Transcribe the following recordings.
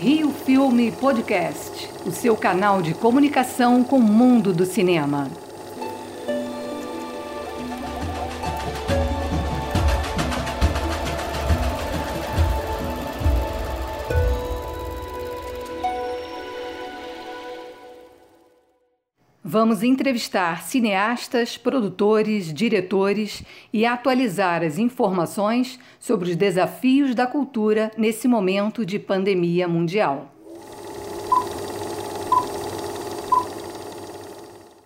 Rio Filme Podcast, o seu canal de comunicação com o mundo do cinema. Vamos entrevistar cineastas, produtores, diretores e atualizar as informações sobre os desafios da cultura nesse momento de pandemia mundial.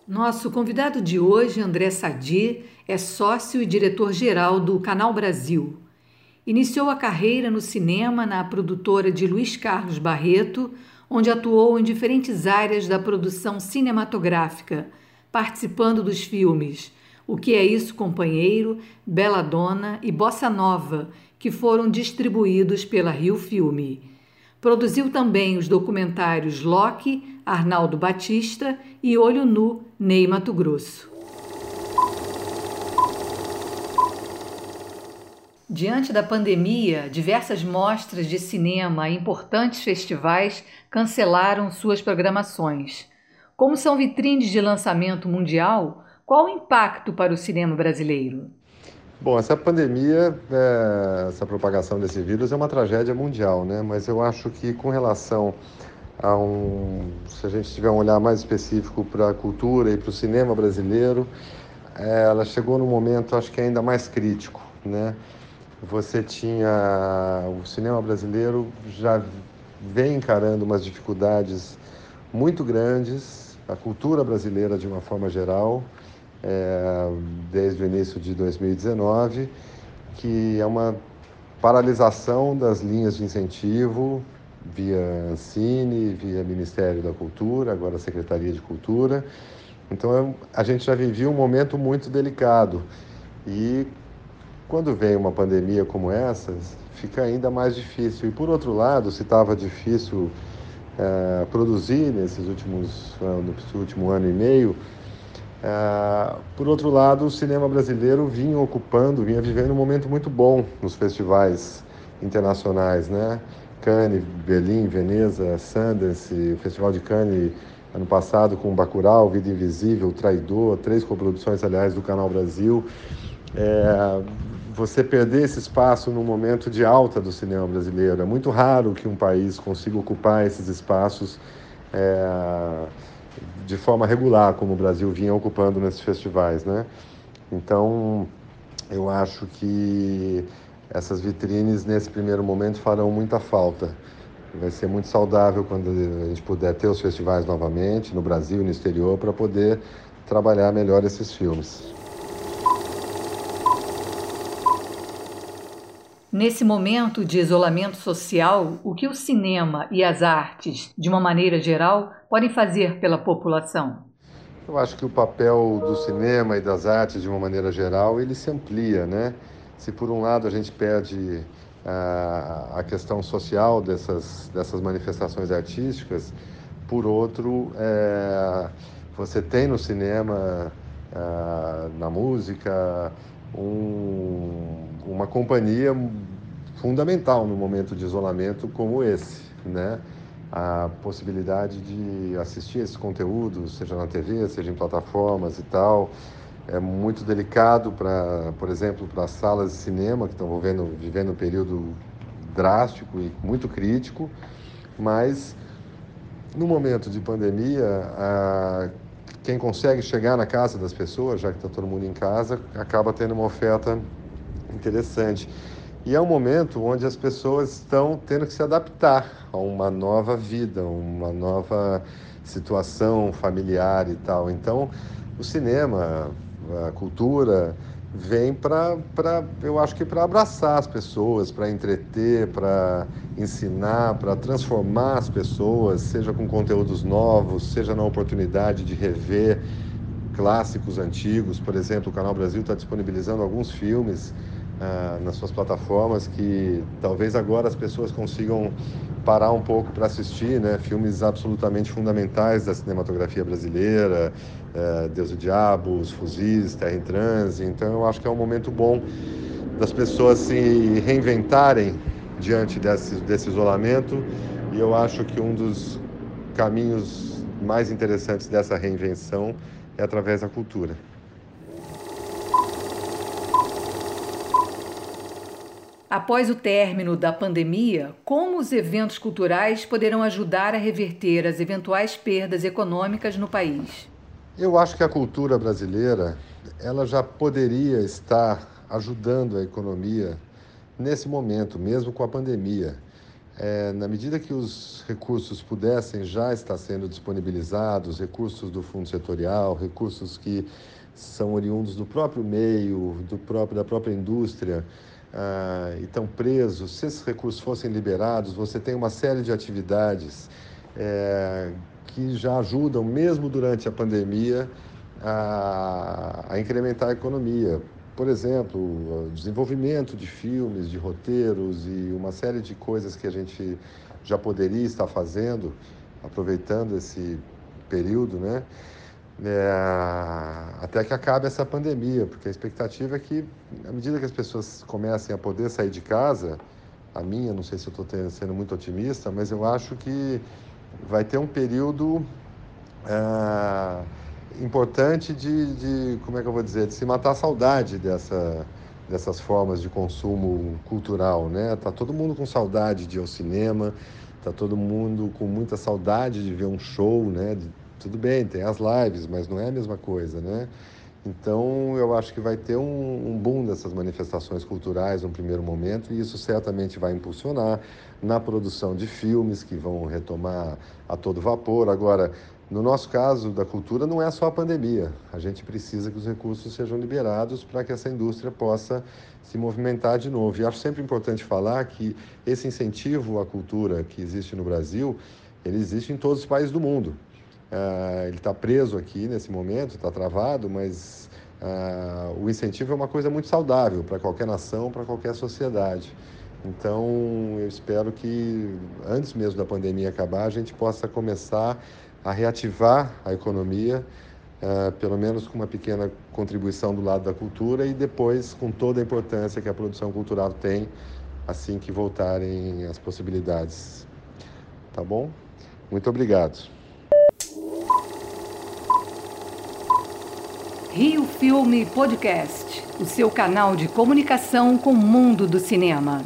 Nosso convidado de hoje, André Sadi, é sócio e diretor-geral do Canal Brasil. Iniciou a carreira no cinema na produtora de Luiz Carlos Barreto, onde atuou em diferentes áreas da produção cinematográfica, participando dos filmes O que é isso, companheiro, Bela Dona e Bossa Nova, que foram distribuídos pela Rio Filme. Produziu também os documentários Loki, Arnaldo Batista e Olho Nu, Ney Mato Grosso. Diante da pandemia, diversas mostras de cinema e importantes festivais cancelaram suas programações. Como são vitrines de lançamento mundial, qual o impacto para o cinema brasileiro? Bom, essa pandemia, é, essa propagação desse vírus é uma tragédia mundial, né? Mas eu acho que com relação a um, se a gente tiver um olhar mais específico para a cultura e para o cinema brasileiro, é, ela chegou num momento, acho que ainda mais crítico, né? Você tinha o cinema brasileiro já vem encarando umas dificuldades muito grandes, a cultura brasileira de uma forma geral, é, desde o início de 2019, que é uma paralisação das linhas de incentivo via Ancine, via Ministério da Cultura, agora Secretaria de Cultura. Então a gente já vivia um momento muito delicado e quando vem uma pandemia como essa, fica ainda mais difícil. E por outro lado, se estava difícil é, produzir nesses últimos no último ano e meio, é, por outro lado, o cinema brasileiro vinha ocupando, vinha vivendo um momento muito bom nos festivais internacionais, né? Cannes, Berlim, Veneza, Sundance, o Festival de Cannes ano passado com Bacurau, Vida Invisível, Traidor, três coproduções, aliás, do Canal Brasil. É, você perder esse espaço no momento de alta do cinema brasileiro. É muito raro que um país consiga ocupar esses espaços é, de forma regular, como o Brasil vinha ocupando nesses festivais, né? Então, eu acho que essas vitrines, nesse primeiro momento, farão muita falta. Vai ser muito saudável quando a gente puder ter os festivais novamente, no Brasil e no exterior, para poder trabalhar melhor esses filmes. Nesse momento de isolamento social, o que o cinema e as artes, de uma maneira geral, podem fazer pela população? Eu acho que o papel do cinema e das artes, de uma maneira geral, ele se amplia, né? Se por um lado a gente perde a, a questão social dessas, dessas manifestações artísticas, por outro, é, você tem no cinema, é, na música, um, uma companhia fundamental no momento de isolamento como esse, né? A possibilidade de assistir esses conteúdos, seja na TV, seja em plataformas e tal, é muito delicado para, por exemplo, para as salas de cinema que estão vivendo, vivendo um período drástico e muito crítico, mas no momento de pandemia, a, quem consegue chegar na casa das pessoas, já que está todo mundo em casa, acaba tendo uma oferta interessante. E é um momento onde as pessoas estão tendo que se adaptar a uma nova vida, uma nova situação familiar e tal. Então, o cinema, a cultura, vem para, eu acho que para abraçar as pessoas, para entreter, para ensinar, para transformar as pessoas, seja com conteúdos novos, seja na oportunidade de rever clássicos antigos. Por exemplo, o Canal Brasil está disponibilizando alguns filmes ah, nas suas plataformas que talvez agora as pessoas consigam parar um pouco para assistir, né? Filmes absolutamente fundamentais da cinematografia brasileira, é, Deus e Diabo, Os Fuzis, Terra em Transe. Então eu acho que é um momento bom das pessoas se reinventarem diante desse, desse isolamento E eu acho que um dos caminhos mais interessantes dessa reinvenção é através da cultura. Após o término da pandemia, como os eventos culturais poderão ajudar a reverter as eventuais perdas econômicas no país? Eu acho que a cultura brasileira, ela já poderia estar ajudando a economia nesse momento, mesmo com a pandemia. É, na medida que os recursos pudessem já estar sendo disponibilizados, recursos do fundo setorial, recursos que são oriundos do próprio meio, do próprio, da própria indústria, ah, e estão presos, se esses recursos fossem liberados, você tem uma série de atividades é, que já ajudam, mesmo durante a pandemia, a, a incrementar a economia. Por exemplo, desenvolvimento de filmes, de roteiros e uma série de coisas que a gente já poderia estar fazendo, aproveitando esse período, né? É, até que acabe essa pandemia, porque a expectativa é que, à medida que as pessoas comecem a poder sair de casa, a minha, não sei se eu estou sendo muito otimista, mas eu acho que vai ter um período é, importante de, de, como é que eu vou dizer, de se matar a saudade dessa, dessas formas de consumo cultural, né? Tá todo mundo com saudade de ir ao cinema, tá todo mundo com muita saudade de ver um show, né? De, tudo bem, tem as lives, mas não é a mesma coisa, né? Então, eu acho que vai ter um, um, boom dessas manifestações culturais no primeiro momento, e isso certamente vai impulsionar na produção de filmes que vão retomar a todo vapor. Agora, no nosso caso da cultura, não é só a pandemia. A gente precisa que os recursos sejam liberados para que essa indústria possa se movimentar de novo. E acho sempre importante falar que esse incentivo à cultura que existe no Brasil, ele existe em todos os países do mundo. Uh, ele está preso aqui nesse momento, está travado, mas uh, o incentivo é uma coisa muito saudável para qualquer nação, para qualquer sociedade. Então, eu espero que antes mesmo da pandemia acabar, a gente possa começar a reativar a economia, uh, pelo menos com uma pequena contribuição do lado da cultura e depois com toda a importância que a produção cultural tem assim que voltarem as possibilidades. Tá bom? Muito obrigado. Rio Filme Podcast, o seu canal de comunicação com o mundo do cinema.